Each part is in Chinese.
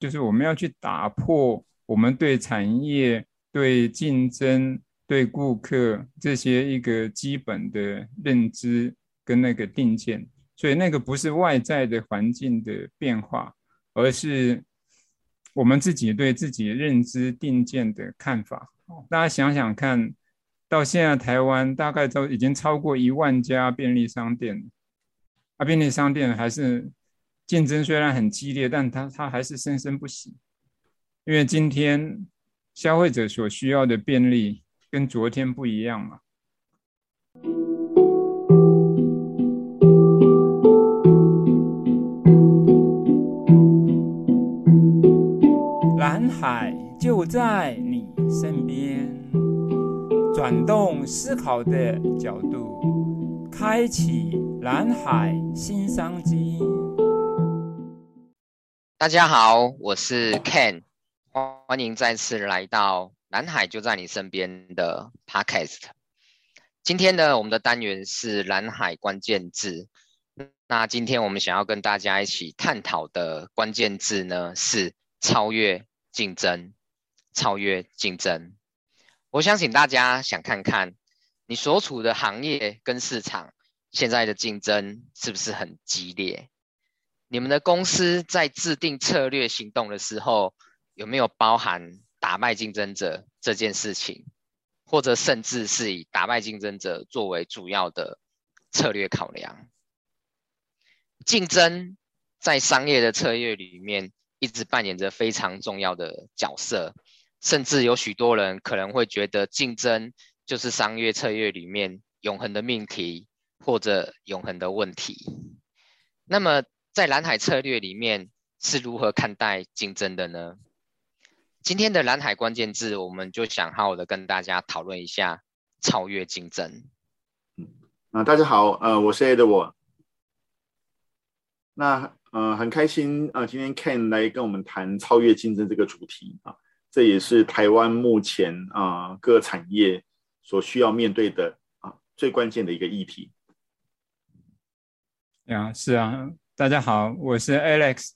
就是我们要去打破我们对产业、对竞争、对顾客这些一个基本的认知跟那个定见。所以那个不是外在的环境的变化，而是我们自己对自己认知定见的看法。大家想想看，到现在台湾大概都已经超过一万家便利商店，啊，便利商店还是竞争虽然很激烈，但它它还是生生不息，因为今天消费者所需要的便利跟昨天不一样嘛。蓝海就在你身边，转动思考的角度，开启蓝海新商机。大家好，我是 Ken，欢迎再次来到蓝海就在你身边的 Podcast。今天呢，我们的单元是蓝海关键字。那今天我们想要跟大家一起探讨的关键字呢，是超越。竞争，超越竞争。我相信大家想看看，你所处的行业跟市场现在的竞争是不是很激烈？你们的公司在制定策略行动的时候，有没有包含打败竞争者这件事情，或者甚至是以打败竞争者作为主要的策略考量？竞争在商业的策略里面。一直扮演着非常重要的角色，甚至有许多人可能会觉得竞争就是商业策略里面永恒的命题或者永恒的问题。那么在蓝海策略里面是如何看待竞争的呢？今天的蓝海关键字，我们就想好好的跟大家讨论一下超越竞争。嗯，啊，大家好，呃，我是 Edward。那呃，很开心呃，今天 Ken 来跟我们谈超越竞争这个主题啊，这也是台湾目前啊、呃、各产业所需要面对的啊最关键的一个议题。呀，是啊，大家好，我是 Alex。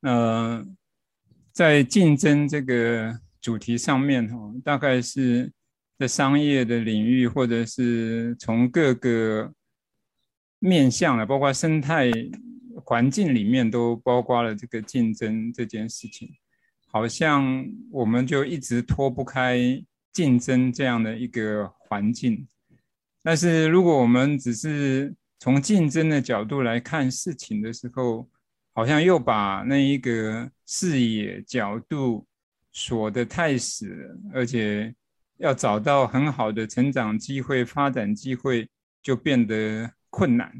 呃，在竞争这个主题上面哈，大概是在商业的领域，或者是从各个面向的，包括生态。环境里面都包括了这个竞争这件事情，好像我们就一直脱不开竞争这样的一个环境。但是如果我们只是从竞争的角度来看事情的时候，好像又把那一个视野角度锁得太死，而且要找到很好的成长机会、发展机会就变得困难。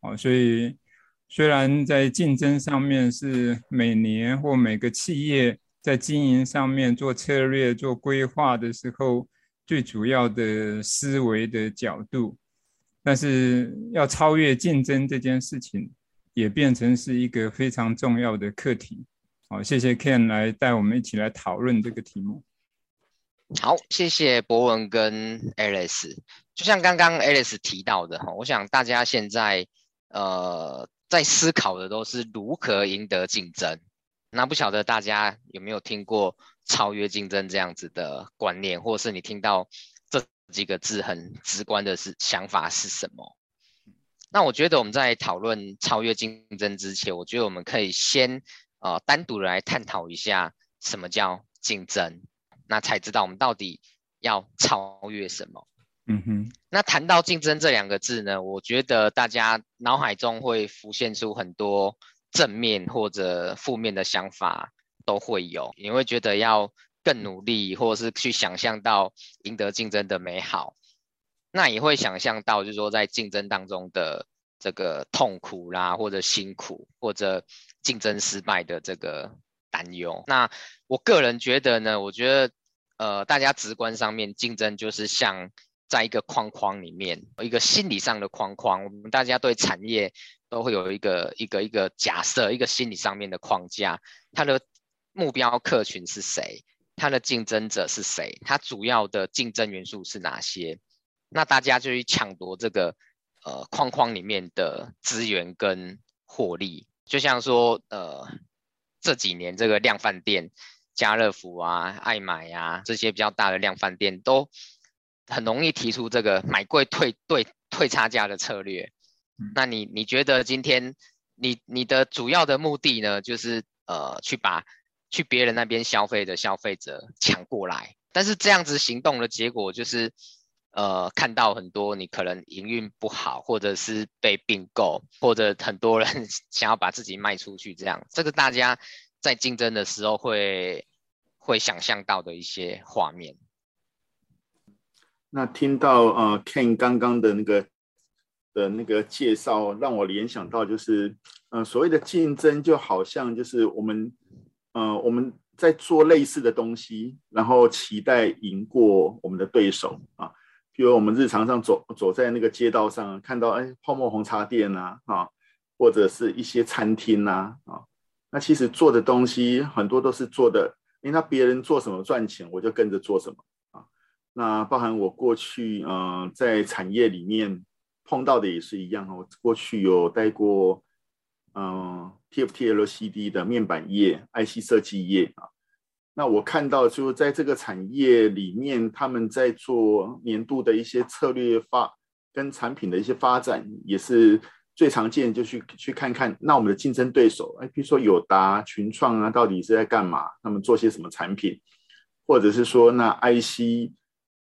哦，所以。虽然在竞争上面是每年或每个企业在经营上面做策略、做规划的时候最主要的思维的角度，但是要超越竞争这件事情也变成是一个非常重要的课题。好，谢谢 Ken 来带我们一起来讨论这个题目。好，谢谢博文跟 Alice。就像刚刚 Alice 提到的哈，我想大家现在呃。在思考的都是如何赢得竞争，那不晓得大家有没有听过超越竞争这样子的观念，或是你听到这几个字很直观的是想法是什么？那我觉得我们在讨论超越竞争之前，我觉得我们可以先呃单独的来探讨一下什么叫竞争，那才知道我们到底要超越什么。嗯哼，那谈到竞争这两个字呢，我觉得大家脑海中会浮现出很多正面或者负面的想法都会有，你会觉得要更努力，或者是去想象到赢得竞争的美好，那也会想象到就是说在竞争当中的这个痛苦啦，或者辛苦，或者竞争失败的这个担忧。那我个人觉得呢，我觉得呃，大家直观上面竞争就是像。在一个框框里面，一个心理上的框框，我们大家对产业都会有一个一个一个假设，一个心理上面的框架。它的目标客群是谁？它的竞争者是谁？它主要的竞争元素是哪些？那大家就去抢夺这个呃框框里面的资源跟获利。就像说呃这几年这个量贩店，家乐福啊、爱买啊这些比较大的量贩店都很容易提出这个买贵退对退差价的策略。那你你觉得今天你你的主要的目的呢，就是呃去把去别人那边消费的消费者抢过来，但是这样子行动的结果就是。呃，看到很多你可能营运不好，或者是被并购，或者很多人 想要把自己卖出去，这样，这个大家在竞争的时候会会想象到的一些画面。那听到呃 Ken 刚刚的那个的那个介绍，让我联想到就是，呃，所谓的竞争就好像就是我们呃我们在做类似的东西，然后期待赢过我们的对手啊。比如我们日常上走走在那个街道上，看到哎泡沫红茶店呐啊，或者是一些餐厅呐啊，那其实做的东西很多都是做的，因为那别人做什么赚钱，我就跟着做什么啊。那包含我过去嗯、在产业里面碰到的也是一样，我过去有待过、TFT LCD 的面板业、IC 设计业啊。那我看到，就在这个产业里面，他们在做年度的一些策略发跟产品的一些发展，也是最常见，就去去看看那我们的竞争对手，哎，比如说友达、群创啊，到底是在干嘛？他们做些什么产品？或者是说，那 IC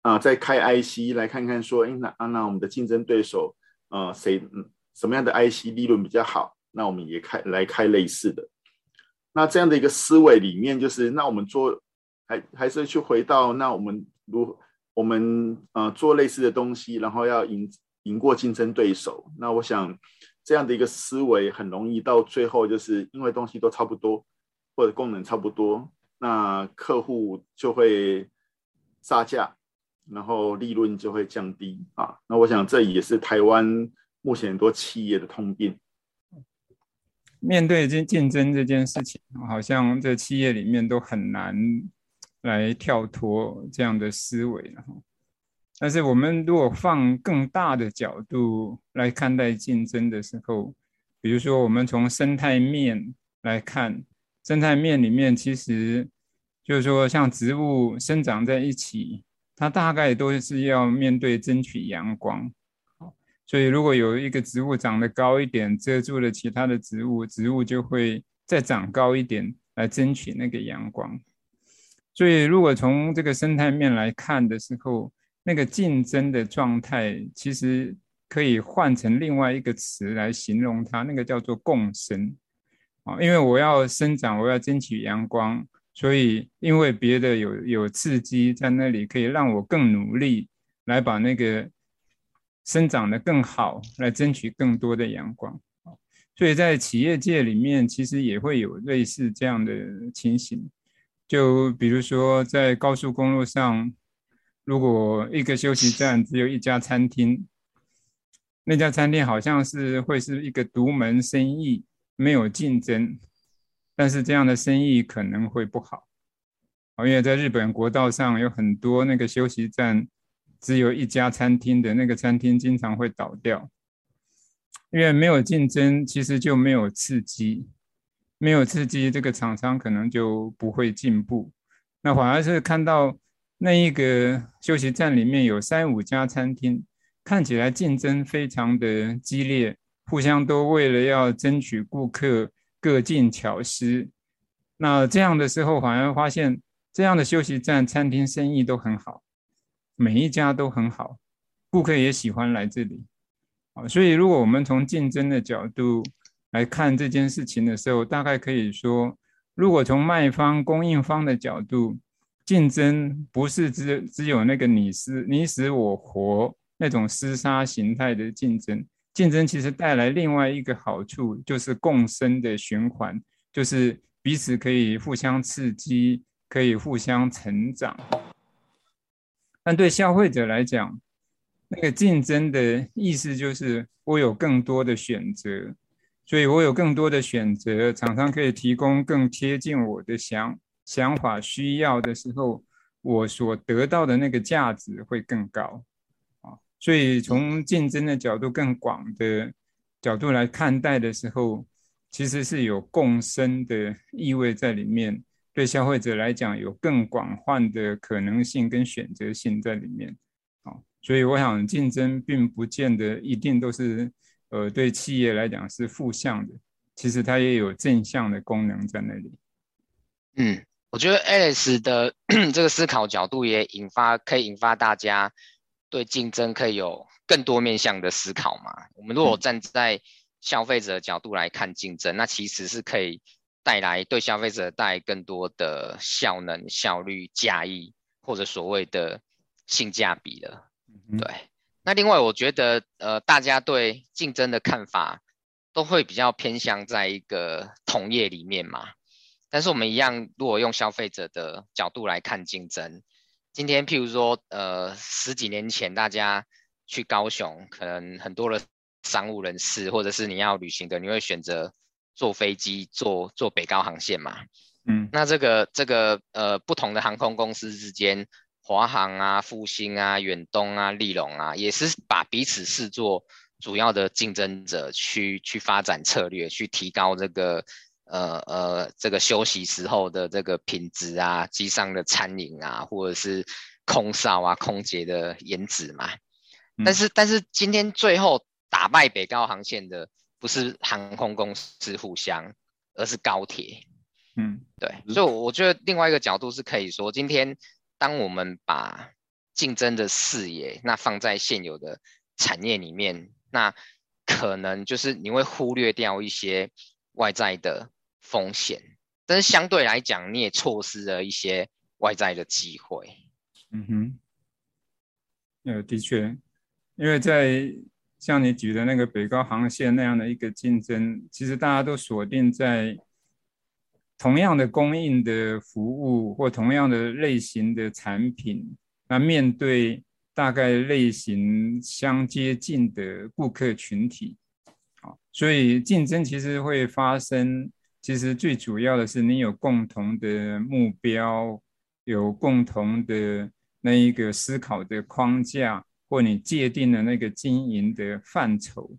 啊，在开 IC 来看看，说，哎，那啊，那我们的竞争对手，呃，谁嗯什么样的 IC 利润比较好？那我们也开来开类似的。那这样的一个思维里面，就是那我们做还还是去回到那我们如我们呃做类似的东西，然后要赢赢过竞争对手。那我想这样的一个思维很容易到最后，就是因为东西都差不多或者功能差不多，那客户就会杀价，然后利润就会降低啊。那我想这也是台湾目前很多企业的通病。面对这竞争这件事情，好像在企业里面都很难来跳脱这样的思维了。但是我们如果放更大的角度来看待竞争的时候，比如说我们从生态面来看，生态面里面其实就是说，像植物生长在一起，它大概都是要面对争取阳光。所以，如果有一个植物长得高一点，遮住了其他的植物，植物就会再长高一点，来争取那个阳光。所以，如果从这个生态面来看的时候，那个竞争的状态，其实可以换成另外一个词来形容它，那个叫做共生。啊，因为我要生长，我要争取阳光，所以因为别的有有刺激在那里，可以让我更努力来把那个。生长得更好，来争取更多的阳光。所以在企业界里面，其实也会有类似这样的情形。就比如说，在高速公路上，如果一个休息站只有一家餐厅，那家餐厅好像是会是一个独门生意，没有竞争，但是这样的生意可能会不好。因为在日本国道上有很多那个休息站。只有一家餐厅的那个餐厅经常会倒掉，因为没有竞争，其实就没有刺激，没有刺激，这个厂商可能就不会进步。那反而是看到那一个休息站里面有三五家餐厅，看起来竞争非常的激烈，互相都为了要争取顾客，各尽巧思。那这样的时候，反而发现这样的休息站餐厅生意都很好。每一家都很好，顾客也喜欢来这里，啊，所以如果我们从竞争的角度来看这件事情的时候，大概可以说，如果从卖方、供应方的角度，竞争不是只只有那个你死你死我活那种厮杀形态的竞争，竞争其实带来另外一个好处，就是共生的循环，就是彼此可以互相刺激，可以互相成长。但对消费者来讲，那个竞争的意思就是我有更多的选择，所以我有更多的选择，厂商可以提供更贴近我的想想法需要的时候，我所得到的那个价值会更高啊。所以从竞争的角度更广的角度来看待的时候，其实是有共生的意味在里面，对消费者来讲有更广泛的可能性跟选择性在里面。好，所以我想竞争并不见得一定都是呃对企业来讲是负向的，其实它也有正向的功能在那里。嗯。我觉得 Alex 的 这个思考角度也引发，可以引发大家对竞争可以有更多面向的思考嘛。我们如果站在消费者的角度来看竞争，那其实是可以带来对消费者带来更多的效能、效率、价益或者所谓的性价比的。对。那另外，我觉得呃，大家对竞争的看法都会比较偏向在一个同业里面嘛。但是我们一样，如果用消费者的角度来看竞争，今天譬如说，呃，十几年前大家去高雄，可能很多的商务人士或者是你要旅行的，你会选择坐飞机坐坐北高航线嘛？嗯，那这个这个呃不同的航空公司之间，华航啊、复兴啊、远东啊、立荣啊，也是把彼此视作主要的竞争者去，去去发展策略，去提高这个。呃呃，这个休息时候的这个品质啊，机上的餐饮啊，或者是空少啊、空姐的颜值嘛。嗯、但是，但是今天最后打败北高航线的不是航空公司互相，而是高铁。嗯，对。所以我觉得另外一个角度是可以说，今天当我们把竞争的视野那放在现有的产业里面，那可能就是你会忽略掉一些外在的。风险，但是相对来讲，你也错失了一些外在的机会。嗯哼，呃，的确，因为在像你举的那个北高航线那样的一个竞争，其实大家都锁定在同样的供应的服务或同样的类型的产品，那面对大概类型相接近的顾客群体，好，所以竞争其实会发生。其实最主要的是，你有共同的目标，有共同的那一个思考的框架，或你界定的那个经营的范畴。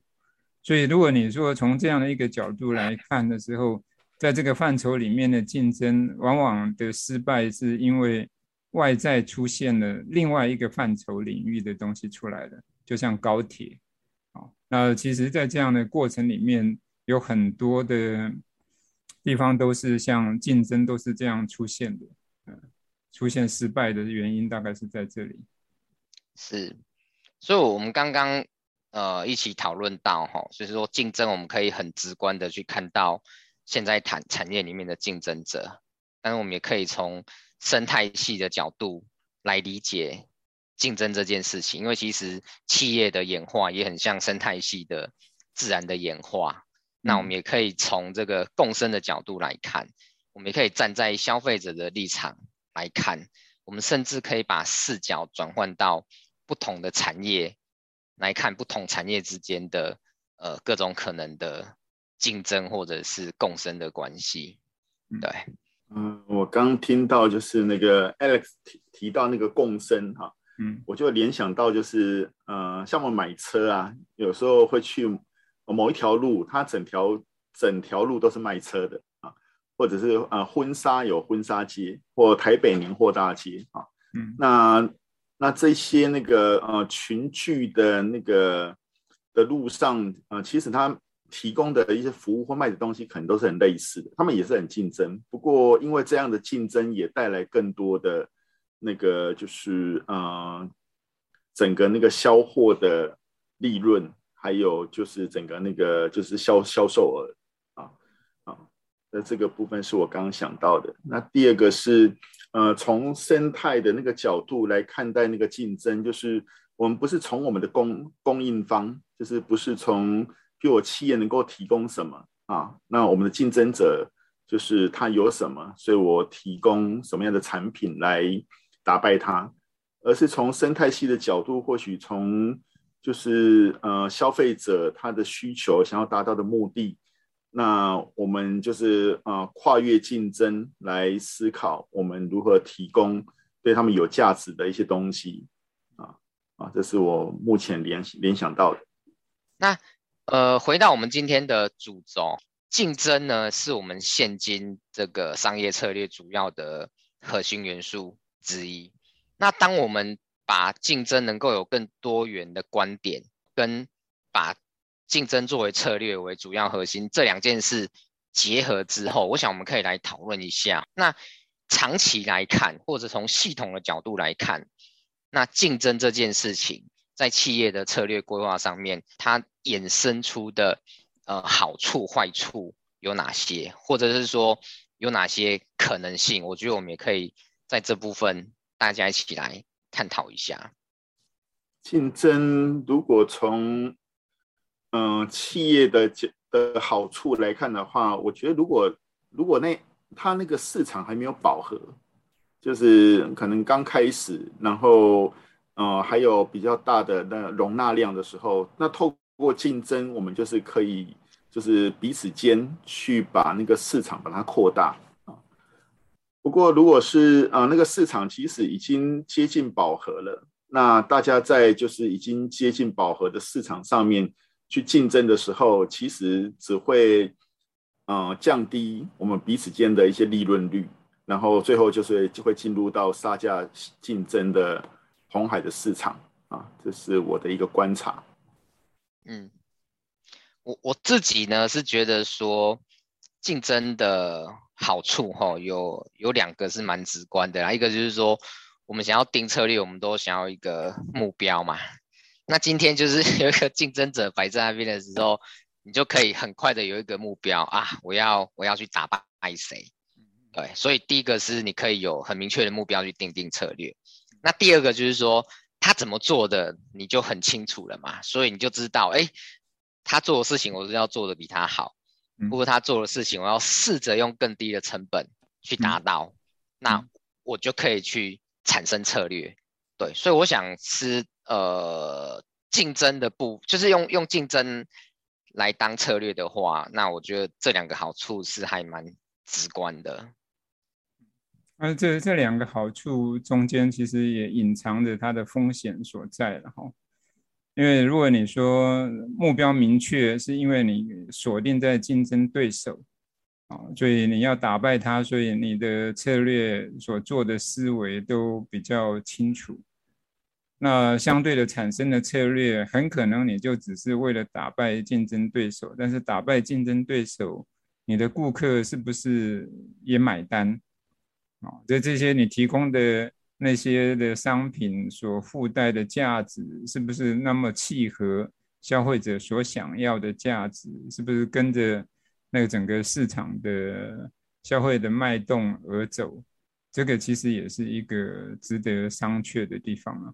所以，如果你说从这样的一个角度来看的时候，在这个范畴里面的竞争，往往的失败是因为外在出现了另外一个范畴领域的东西出来了，就像高铁。好，那其实，在这样的过程里面，有很多的。地方都是像竞争都是这样出现的，嗯，出现失败的原因大概是在这里。是，所以我们刚刚呃一起讨论到哈，就是说竞争我们可以很直观的去看到现在产产业里面的竞争者，但是我们也可以从生态系的角度来理解竞争这件事情，因为其实企业的演化也很像生态系的自然的演化。那我们也可以从这个共生的角度来看，我们也可以站在消费者的立场来看，我们甚至可以把视角转换到不同的产业来看，不同产业之间的呃各种可能的竞争或者是共生的关系。对，嗯，我刚听到就是那个 Alex 提提到那个共生哈，嗯，我就联想到就是呃，像我买车啊，有时候会去。某一条路，它整条整条路都是卖车的啊，或者是呃婚纱有婚纱街，或台北年货大街啊，嗯，那那这些那个呃群聚的那个的路上，呃，其实他提供的一些服务或卖的东西，可能都是很类似的，他们也是很竞争。不过因为这样的竞争，也带来更多的那个就是呃整个那个销货的利润。还有就是整个那个就是销销售额，那这个部分是我刚刚想到的。那第二个是呃，从生态的那个角度来看待那个竞争，就是我们不是从我们的供供应方，就是不是从比我企业能够提供什么啊，那我们的竞争者就是他有什么，所以我提供什么样的产品来打败他，而是从生态系的角度，或许从。就是呃，消费者他的需求想要达到的目的，那我们就是呃，跨越竞争来思考，我们如何提供对他们有价值的一些东西啊啊，这是我目前联联想到的。那呃，回到我们今天的主轴，竞争呢，是我们现今这个商业策略主要的核心元素之一。那当我们把竞争能够有更多元的观点，跟把竞争作为策略为主要核心这两件事结合之后，我想我们可以来讨论一下。那长期来看，或者从系统的角度来看，那竞争这件事情在企业的策略规划上面，它衍生出的。呃，好处坏处有哪些，或者是说有哪些可能性？我觉得我们也可以在这部分大家一起来探讨一下。竞争如果从嗯、企业的的好处来看的话，我觉得如果如果那它那个市场还没有饱和，就是可能刚开始，然后呃还有比较大的那容纳量的时候，那透。过竞争，我们就是可以，就是彼此间去把那个市场把它扩大。不过，如果是啊那个市场其实已经接近饱和了，那大家在就是已经接近饱和的市场上面去竞争的时候，其实只会呃降低我们彼此间的一些利润率，然后最后就是就会进入到杀价竞争的红海的市场啊。这是我的一个观察。嗯，我我自己呢是觉得说竞争的好处哈，有有两个是蛮直观的啦，一个就是说我们想要定策略，我们都想要一个目标嘛。那今天就是 有一个竞争者摆在那边的时候，你就可以很快的有一个目标啊，我要我要去打败谁？对，所以第一个是你可以有很明确的目标去定定策略。那第二个就是说。他怎么做的，你就很清楚了嘛，所以你就知道，哎，他做的事情我是要做的比他好，或者他做的事情我要试着用更低的成本去达到，那我就可以去产生策略。对，所以我想是呃竞争的不，就是用用竞争来当策略的话，那我觉得这两个好处是还蛮直观的。而这这两个好处中间，其实也隐藏着它的风险所在了哈。因为如果你说目标明确，是因为你锁定在竞争对手啊，所以你要打败他，所以你的策略所做的思维都比较清楚。那相对的产生的策略，很可能你就只是为了打败竞争对手，但是打败竞争对手，你的顾客是不是也买单？啊，这这些你提供的那些的商品所附带的价值，是不是那么契合消费者所想要的价值？是不是跟着那个整个市场的消费的脉动而走？这个其实也是一个值得商榷的地方啊。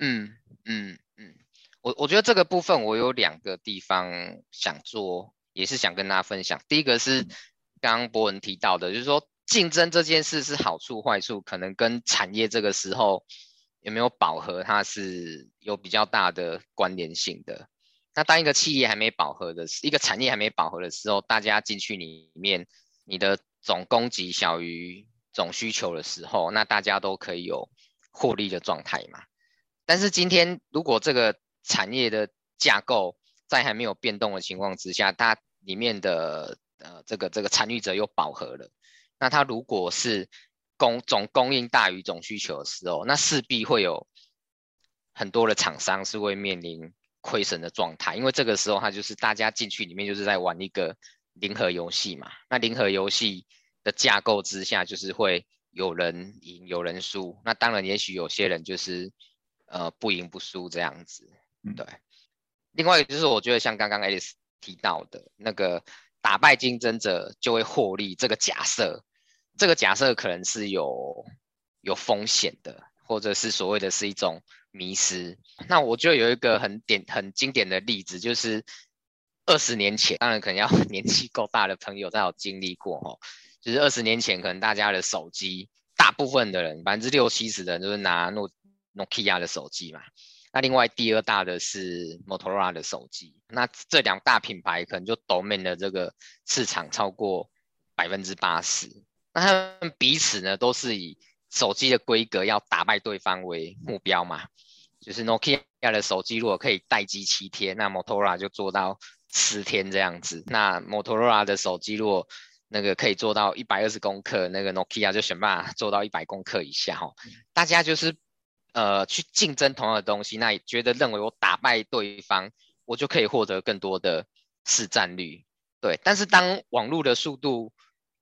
嗯嗯嗯，我我觉得这个部分我有两个地方想做，也是想跟大家分享。第一个是刚刚博文提到的，就是说。竞争这件事是好处坏处，可能跟产业这个时候有没有饱和，它是有比较大的关联性的。那当一个企业还没饱和的时，一个产业还没饱和的时候，大家进去里面，你的总供给小于总需求的时候，那大家都可以有获利的状态嘛。但是今天如果这个产业的架构在还没有变动的情况之下，它里面的呃这个这个参与者又饱和了。那它如果是供总供应大于总需求的时候，那势必会有很多的厂商是会面临亏损的状态，因为这个时候它就是大家进去里面就是在玩一个零和游戏嘛。那零和游戏的架构之下，就是会有人赢有人输。那当然，也许有些人就是呃不赢不输这样子。对。另外一个就是我觉得像刚刚 Alice 提到的那个打败竞争者就会获利这个假设。这个假设可能是有有风险的，或者是所谓的是一种迷失。那我就有一个很典很经典的例子，就是二十年前，当然可能要 年纪够大的朋友才有经历过哦。就是二十年前，可能大家的手机，大部分的人百分之六七十的人都是拿诺诺基亚的手机嘛。那另外第二大的是摩托罗拉的手机。那这两大品牌可能就 Domin 的这个市场超过百分之八十。那他们彼此呢，都是以手机的规格要打败对方为目标嘛。就是 Nokia 的手机如果可以待机七天，那 Motorola 就做到十天这样子。那摩托罗拉的手机如果那个可以做到一百二十公克，那个 Nokia 就想办法做到一百公克以下哈。大家就是呃去竞争同样的东西，那也觉得认为我打败对方，我就可以获得更多的市占率。对，但是当网络的速度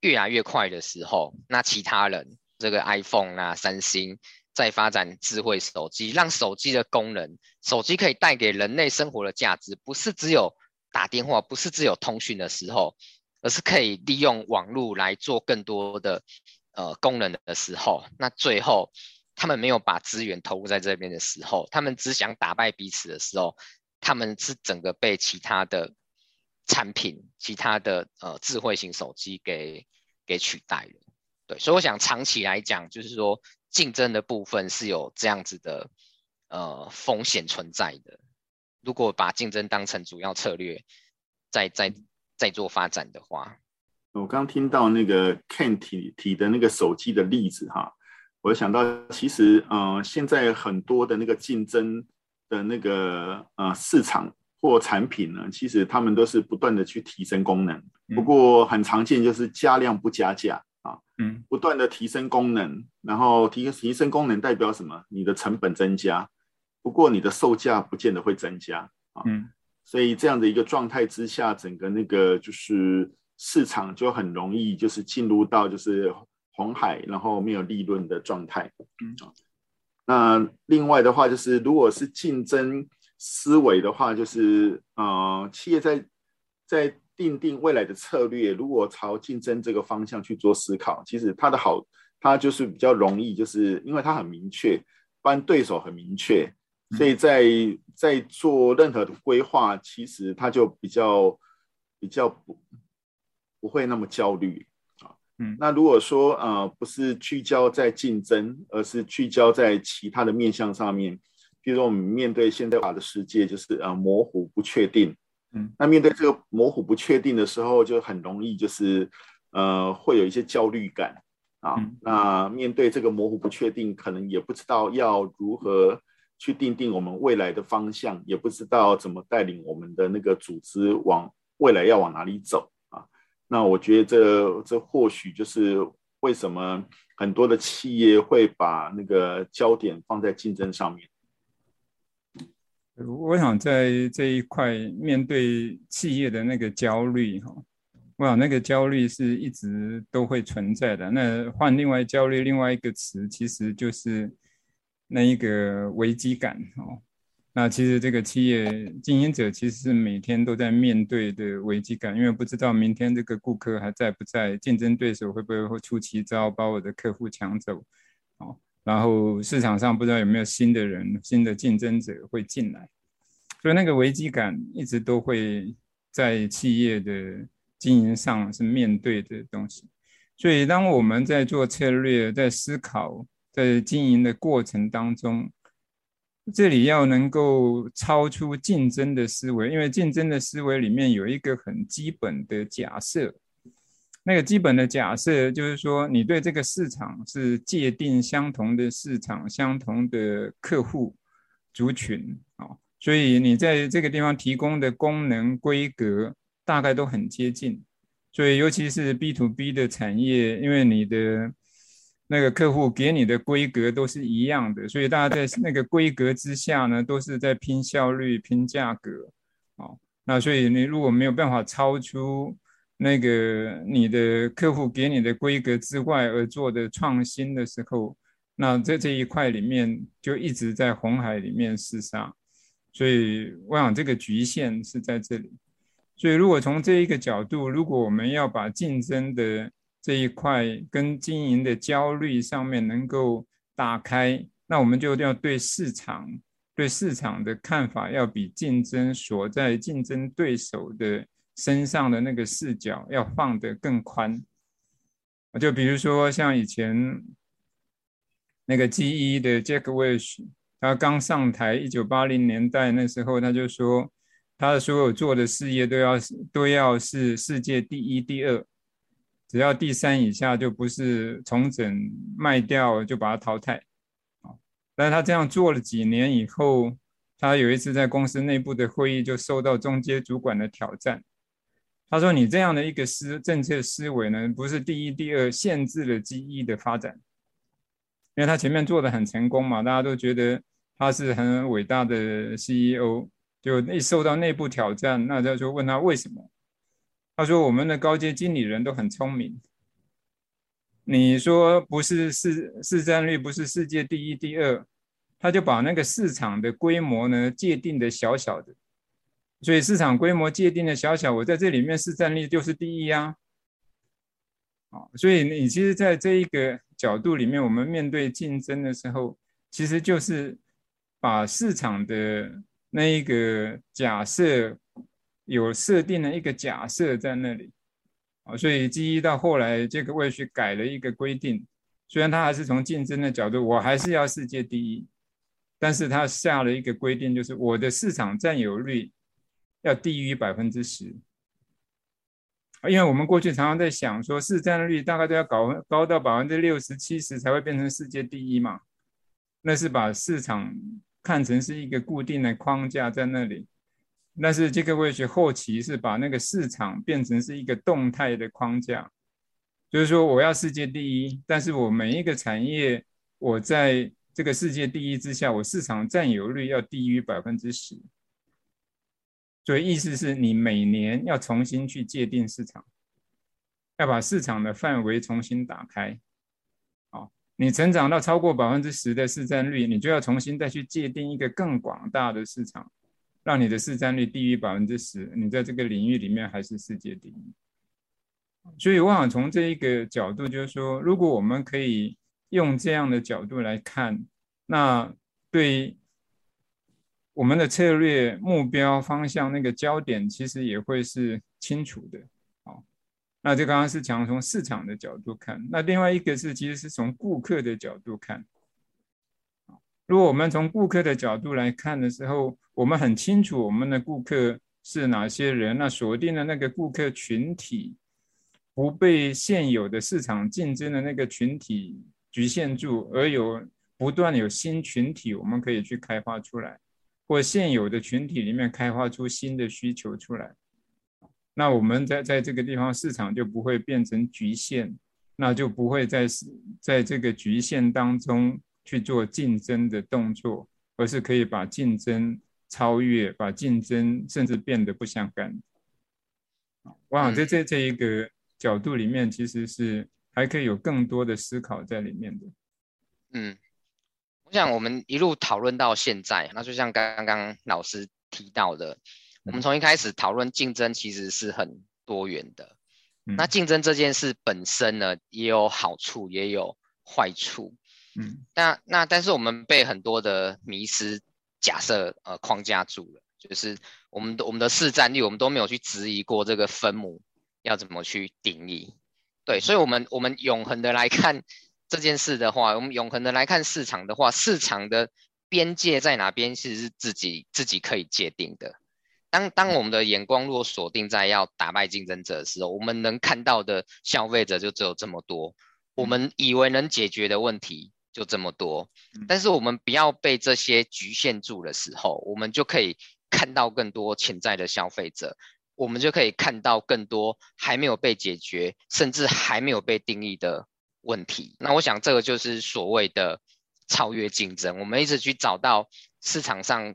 越来越快的时候，那其他人这个 iPhone 啊、三星在发展智慧手机，让手机的功能，手机可以带给人类生活的价值，不是只有打电话，不是只有通讯的时候。而是可以利用网络来做更多的呃功能的时候，那最后他们没有把资源投入在这边的时候，他们只想打败彼此的时候，他们是整个被其他的产品、其他的呃智慧型手机给给取代了。对，所以我想长期来讲，就是说竞争的部分是有这样子的呃风险存在的。如果把竞争当成主要策略，在在。在做发展的话，我刚听到那个 Ken 提提的那个手机的例子哈，我想到其实呃现在很多的那个竞争的那个呃市场或产品呢，其实他们都是不断的去提升功能，不过很常见就是加量不加价啊，嗯，不断的提升功能，然后提提升功能代表什么？你的成本增加，不过你的售价不见得会增加啊，嗯。所以这样的一个状态之下，整个那个就是市场就很容易就是进入到就是红海，然后没有利润的状态。嗯，那另外的话就是，如果是竞争思维的话，就是呃，企业在在定定未来的策略，如果朝竞争这个方向去做思考，其实它的好，它就是比较容易，就是因为它很明确，不然对手很明确。所以在在做任何的规划，其实他就比较比较不不会那么焦虑啊。嗯，那如果说呃不是聚焦在竞争，而是聚焦在其他的面向上面，比如说我们面对现代化的世界，就是呃模糊不确定。嗯，那面对这个模糊不确定的时候，就很容易就是呃会有一些焦虑感啊。那面对这个模糊不确定，可能也不知道要如何。去定定我们未来的方向，也不知道怎么带领我们的那个组织往未来要往哪里走啊？那我觉得这这或许就是为什么很多的企业会把那个焦点放在竞争上面。我想在这一块面对企业的那个焦虑哈，我想那个焦虑是一直都会存在的。那换另外焦虑另外一个词，其实就是。那一个危机感哦，那其实这个企业经营者其实是每天都在面对的危机感，因为不知道明天这个顾客还在不在，竞争对手会不会会出奇招把我的客户抢走，哦，然后市场上不知道有没有新的人、新的竞争者会进来，所以那个危机感一直都会在企业的经营上是面对的东西，所以当我们在做策略、在思考。在经营的过程当中，这里要能够超出竞争的思维，因为竞争的思维里面有一个很基本的假设，那个基本的假设就是说，你对这个市场是界定相同的市场、相同的客户族群啊，所以你在这个地方提供的功能规格大概都很接近，所以尤其是 B to B 的产业，因为你的那个客户给你的规格都是一样的，所以大家在那个规格之下呢，都是在拼效率、拼价格，哦，那所以你如果没有办法超出那个你的客户给你的规格之外而做的创新的时候，那在这一块里面就一直在红海里面厮杀，所以我想这个局限是在这里。所以如果从这一个角度，如果我们要把竞争的这一块跟经营的焦虑上面能够打开，那我们就要对市场、对市场的看法要比竞争所在竞争对手的身上的那个视角要放得更宽。就比如说像以前那个 GE 的 Jack Welch，他刚上台，一九八零年代那时候他就说，他的所有做的事业都要都要是世界第一、第二。只要第三以下就不是重整卖掉就把它淘汰，啊但是他这样做了几年以后，他有一次在公司内部的会议就受到中阶主管的挑战。他说：“你这样的一个思政策思维呢，不是第一、第二，限制了机翼的发展。因为他前面做的很成功嘛，大家都觉得他是很伟大的 CEO。就一受到内部挑战，那他就问他为什么？他说：我们的高阶经理人都很聪明。你说不是市市占率不是世界第一、第二，他就把那个市场的规模呢界定的小小的。”所以市场规模界定的小小，我在这里面市占率就是第一呀。啊，所以你其实在这一个角度里面，我们面对竞争的时候，其实就是把市场的那一个假设有设定了一个假设在那里。啊，所以基于到后来这个魏去改了一个规定，虽然他还是从竞争的角度，我还是要世界第一，但是他下了一个规定，就是我的市场占有率。要低于百分之十，因为我们过去常常在想说，市占率大概都要高高到百分之六十七十才会变成世界第一嘛，那是把市场看成是一个固定的框架在那里。但是杰克韦许后期是把那个市场变成是一个动态的框架，就是说我要世界第一，但是我每一个产业，我在这个世界第一之下，我市场占有率要低于百分之十。所以意思是你每年要重新去界定市场，要把市场的范围重新打开。好，你成长到超过百分之十的市占率，你就要重新再去界定一个更广大的市场，让你的市占率低于百分之十，你在这个领域里面还是世界第一。所以我想从这一个角度，就是说，如果我们可以用这样的角度来看，那对。我们的策略目标方向那个焦点其实也会是清楚的，好，那这刚刚是讲从市场的角度看，那另外一个是其实是从顾客的角度看，如果我们从顾客的角度来看的时候，我们很清楚我们的顾客是哪些人，那锁定的那个顾客群体不被现有的市场竞争的那个群体局限住，而有不断有新群体我们可以去开发出来。或现有的群体里面开发出新的需求出来，那我们在在这个地方市场就不会变成局限，那就不会在在这个局限当中去做竞争的动作，而是可以把竞争超越，把竞争甚至变得不相干。我想在这这一个角度里面，其实是还可以有更多的思考在里面的。嗯。我想我们一路讨论到现在，那就像刚刚老师提到的，我们从一开始讨论竞争其实是很多元的。嗯、那竞争这件事本身呢，也有好处，也有坏处。嗯，那那但是我们被很多的迷失假设呃框架住了，就是我们的我们的市占率，我们都没有去质疑过这个分母要怎么去定义。对，所以我们我们永恒的来看。这件事的话，我们永恒的来看市场的话，市场的边界在哪边，其实是自己自己可以界定的。当当我们的眼光若锁定在要打败竞争者的时候，我们能看到的消费者就只有这么多，我们以为能解决的问题就这么多。但是我们不要被这些局限住的时候，我们就可以看到更多潜在的消费者，我们就可以看到更多还没有被解决，甚至还没有被定义的。问题，那我想这个就是所谓的超越竞争。我们一直去找到市场上，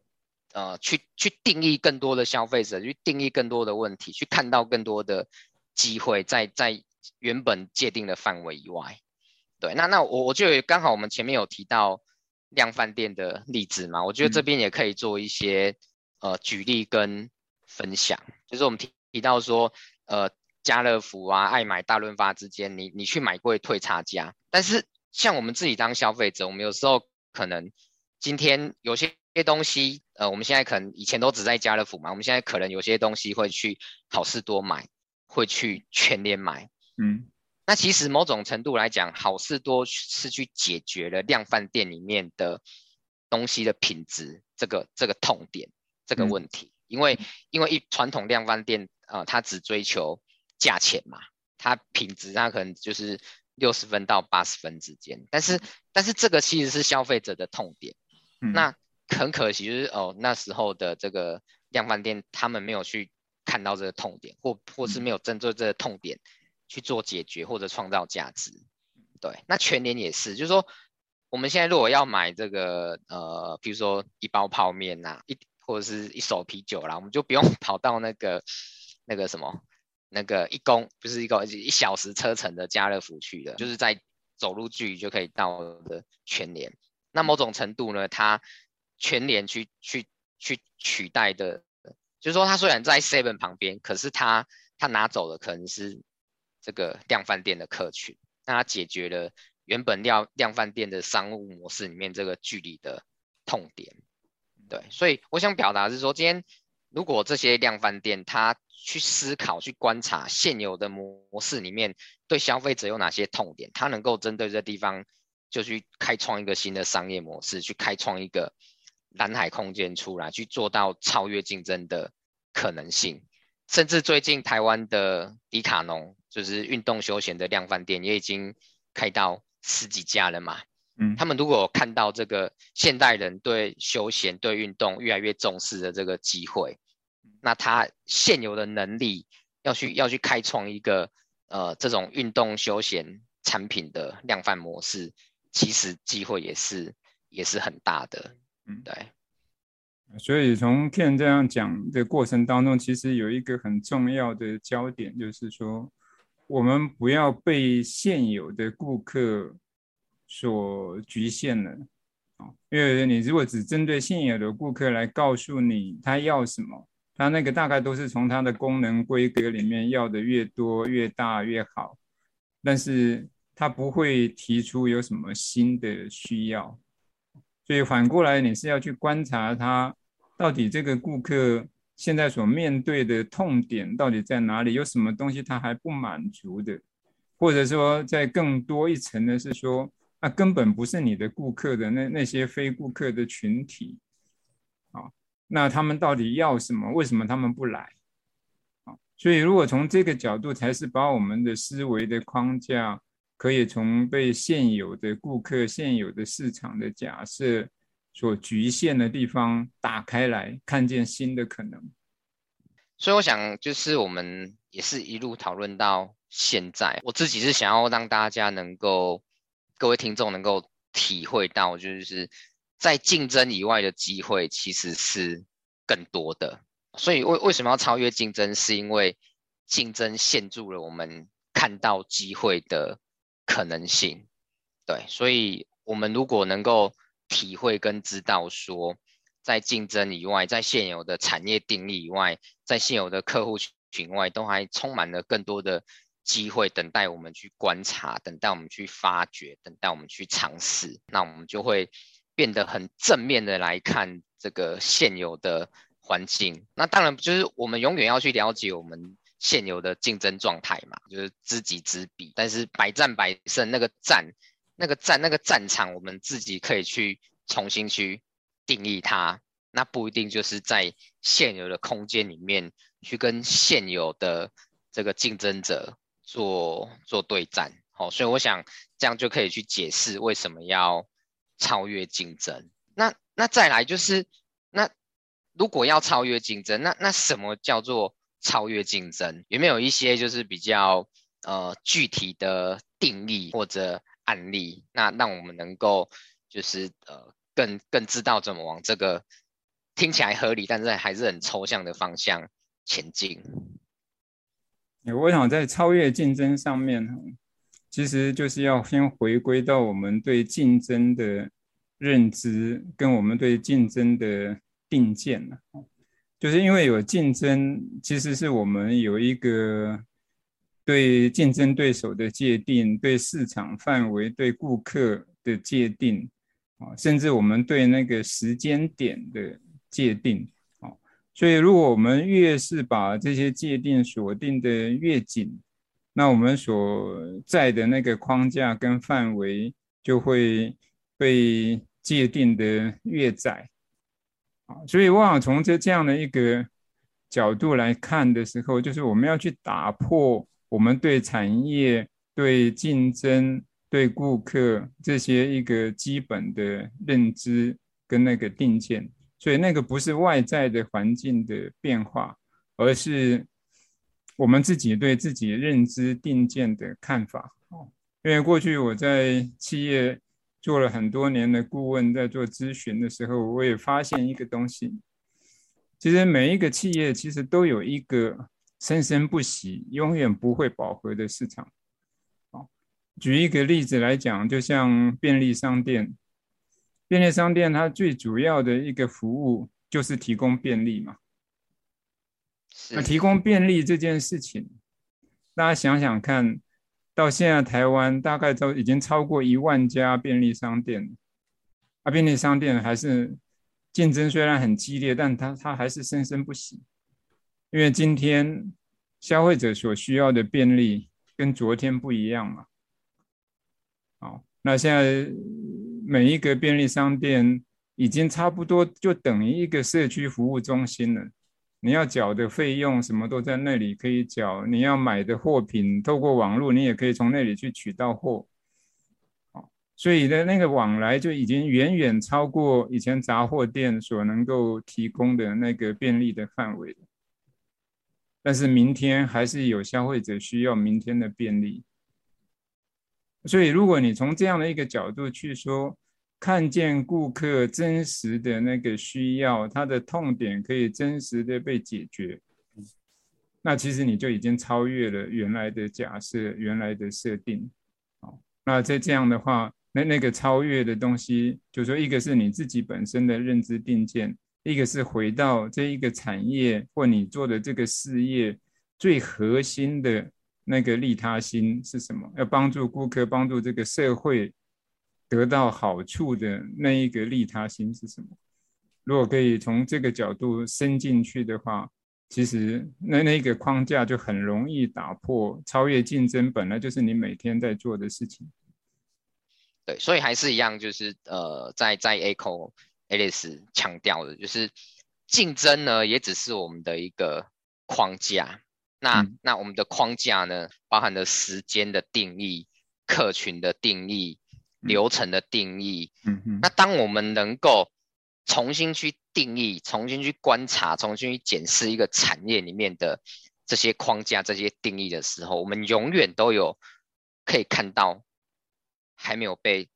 呃，去去定义更多的消费者，去定义更多的问题，去看到更多的机会在，在在原本界定的范围以外。对，那那我我觉得刚好我们前面有提到量贩店的例子嘛，我觉得这边也可以做一些、嗯、呃举例跟分享，就是我们提提到说，呃。家乐福啊、爱买、大润发之间，你你去买贵退差价。但是像我们自己当消费者，我们有时候可能今天有些东西，呃，我们现在可能以前都只在家乐福嘛，我们现在可能有些东西会去好事多买，会去全联买。嗯，那其实某种程度来讲，好事多是去解决了量贩店里面的东西的品质这个这个痛点这个问题，嗯、因为因为一传统量贩店啊、呃，它只追求价钱嘛，它品质它可能就是六十分到八十分之间，但是但是这个其实是消费者的痛点。嗯、那很可惜，就是哦那时候的这个量贩店，他们没有去看到这个痛点，或或是没有针对这个痛点去做解决或者创造价值。对，那全联也是，就是说我们现在如果要买这个呃，比如说一包泡面呐、一或者是一手啤酒啦，我们就不用 跑到那个那个什么那个一公不是一个一小时车程的家乐福去的，就是在走路距离就可以到的全联。那某种程度呢，它全联去去去取代的，就是说它虽然在 Seven 旁边，可是它它拿走的可能是这个量贩店的客群。那它解决了原本量量贩店的商务模式里面这个距离的痛点，对，所以我想表达是说，今天如果这些量贩店它去思考、去观察现有的模式里面对消费者有哪些痛点，它能够针对这地方就去开创一个新的商业模式，去开创一个蓝海空间出来，去做到超越竞争的可能性。甚至最近台湾的迪卡侬，就是运动休闲的量贩店，也已经开到十几家了嘛。嗯，他们如果看到这个现代人对休闲、对运动越来越重视的这个机会，那他现有的能力要去要去开创一个呃这种运动休闲产品的量贩模式，其实机会也是也是很大的。嗯，对。所以从 Ken 这样讲的过程当中，其实有一个很重要的焦点，就是说，我们不要被现有的顾客所局限了啊。因为你如果只针对现有的顾客来告诉你他要什么，他那个大概都是从他的功能规格里面要的越多越大越好，但是他不会提出有什么新的需要。所以反过来，你是要去观察他到底这个顾客现在所面对的痛点到底在哪里，有什么东西他还不满足的，或者说在更多一层的是说，那根本不是你的顾客的那那些非顾客的群体，啊，那他们到底要什么？为什么他们不来？啊，所以如果从这个角度，才是把我们的思维的框架。可以从被现有的顾客、现有的市场的假设所局限的地方打开来，看见新的可能。所以我想，就是我们也是一路讨论到现在，我自己是想要让大家能够，各位听众能够体会到，就是在竞争以外的机会其实是更多的。所以为为什么要超越竞争？是因为竞争限住了我们看到机会的。可能性，对，所以我们如果能够体会跟知道说，在竞争以外，在现有的产业定义以外，在现有的客户群外，都还充满了更多的机会等待我们去观察，等待我们去发掘，等待我们去尝试，那我们就会变得很正面的来看这个现有的环境。那当然就是我们永远要去了解我们。现有的竞争状态嘛，就是知己知彼，但是百战百胜那个战，那个战，那个战场，我们自己可以去重新去定义它。那不一定就是在现有的空间里面去跟现有的这个竞争者做做对战。好，所以我想这样就可以去解释为什么要超越竞争。那那再来就是，那如果要超越竞争，那那什么叫做？超越竞争，有没有一些就是比较呃具体的定义或者案例？那让我们能够就是呃更更知道怎么往这个听起来合理，但是还是很抽象的方向前进。我想在超越竞争上面，其实就是要先回归到我们对竞争的认知，跟我们对竞争的定见了。就是因为有竞争，其实是我们有一个对竞争对手的界定，对市场范围、对顾客的界定，啊，甚至我们对那个时间点的界定，啊，所以如果我们越是把这些界定锁定的越紧，那我们所在的那个框架跟范围就会被界定的越窄。啊，所以我想从这这样的一个角度来看的时候，就是我们要去打破我们对产业、对竞争、对顾客这些一个基本的认知跟那个定见，所以那个不是外在的环境的变化，而是我们自己对自己认知定见的看法。因为过去我在企业做了很多年的顾问，在做咨询的时候，我也发现一个东西，其实每一个企业其实都有一个生生不息、永远不会饱和的市场。举一个例子来讲，就像便利商店，便利商店它最主要的一个服务就是提供便利嘛。那提供便利这件事情，大家想想看，到现在台湾大概都已经超过一万家便利商店，啊，便利商店还是竞争虽然很激烈，但它它还是生生不息，因为今天消费者所需要的便利跟昨天不一样嘛。好，那现在每一个便利商店已经差不多就等于一个社区服务中心了。你要缴的费用什么都在那里可以缴，你要买的货品透过网络，你也可以从那里去取到货。所以的那个往来就已经远远超过以前杂货店所能够提供的那个便利的范围。但是明天还是有消费者需要明天的便利。所以，如果你从这样的一个角度去说，看见顾客真实的那个需要，他的痛点可以真实的被解决，那其实你就已经超越了原来的假设、原来的设定。好，那在这样的话，那那个超越的东西，就是说，一个是你自己本身的认知定见，一个是回到这一个产业或你做的这个事业最核心的。那个利他心是什么？要帮助顾客，帮助这个社会得到好处的那一个利他心是什么？如果可以从这个角度伸进去的话，其实那那个框架就很容易打破，超越竞争本来就是你每天在做的事情。对，所以还是一样，就是呃，在在 Echo Alice 强调的，就是竞争呢，也只是我们的一个框架。那那我们的框架呢，包含了时间的定义、客群的定义、流程的定义。嗯嗯。那当我们能够重新去定义、重新去观察、重新去检视一个产业里面的这些框架、这些定义的时候，我们永远都有可以看到还没有被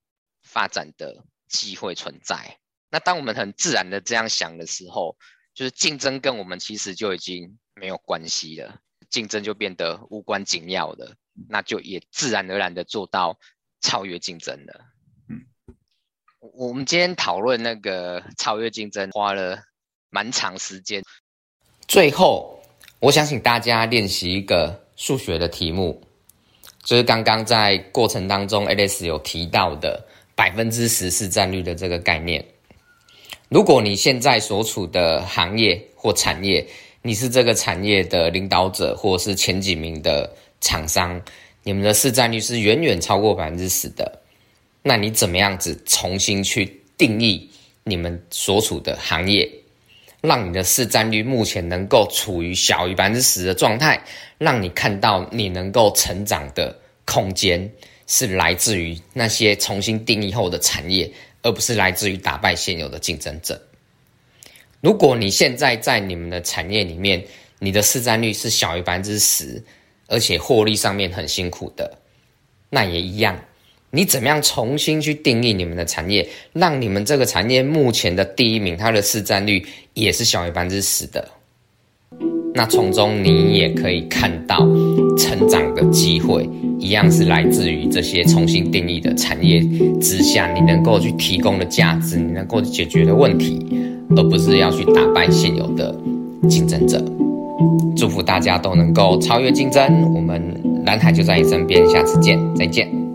发展的机会存在。那当我们很自然的这样想的时候，就是竞争跟我们其实就已经没有关系了。竞争就变得无关紧要了，那就也自然而然的做到超越竞争的。嗯，我们今天讨论那个超越竞争，花了蛮长时间。最后，我想请大家练习一个数学的题目，就是刚刚在过程当中，Alice 有提到的百分之十市占率的这个概念。如果你现在所处的行业或产业，你是这个产业的领导者，或是前几名的厂商，你们的市占率是远远超过百分之十的。那你怎么样子重新去定义你们所处的行业，让你的市占率目前能够处于小于百分之十的状态，让你看到你能够成长的空间是来自于那些重新定义后的产业，而不是来自于打败现有的竞争者。如果你现在在你们的产业里面，你的市占率是小于百分之十，而且获利上面很辛苦的，那也一样。你怎么样重新去定义你们的产业，让你们这个产业目前的第一名，它的市占率也是小于百分之十的？那从中你也可以看到成长的机会，一样是来自于这些重新定义的产业之下，你能够去提供的价值，你能够解决的问题。而不是要去打败现有的竞争者。祝福大家都能够超越竞争。我们蓝海就在你身边，下次见，再见。